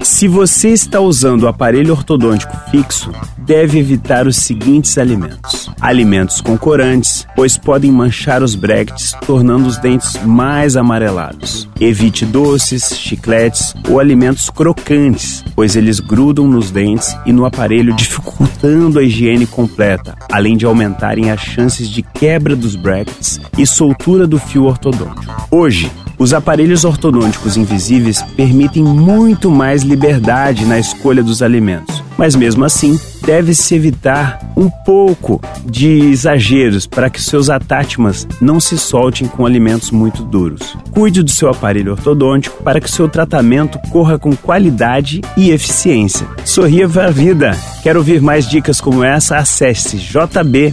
Se você está usando o aparelho ortodôntico fixo, deve evitar os seguintes alimentos: alimentos com corantes, pois podem manchar os brackets, tornando os dentes mais amarelados. Evite doces, chicletes ou alimentos crocantes, pois eles grudam nos dentes e no aparelho, dificultando a higiene completa, além de aumentarem as chances de quebra dos brackets e soltura do fio ortodôntico. Hoje, os aparelhos ortodônticos invisíveis permitem muito mais liberdade na escolha dos alimentos, mas mesmo assim, deve-se evitar um pouco de exageros para que seus atátimas não se soltem com alimentos muito duros. Cuide do seu aparelho ortodôntico para que seu tratamento corra com qualidade e eficiência. Sorria para a vida! Quer ouvir mais dicas como essa? Acesse jb.fm.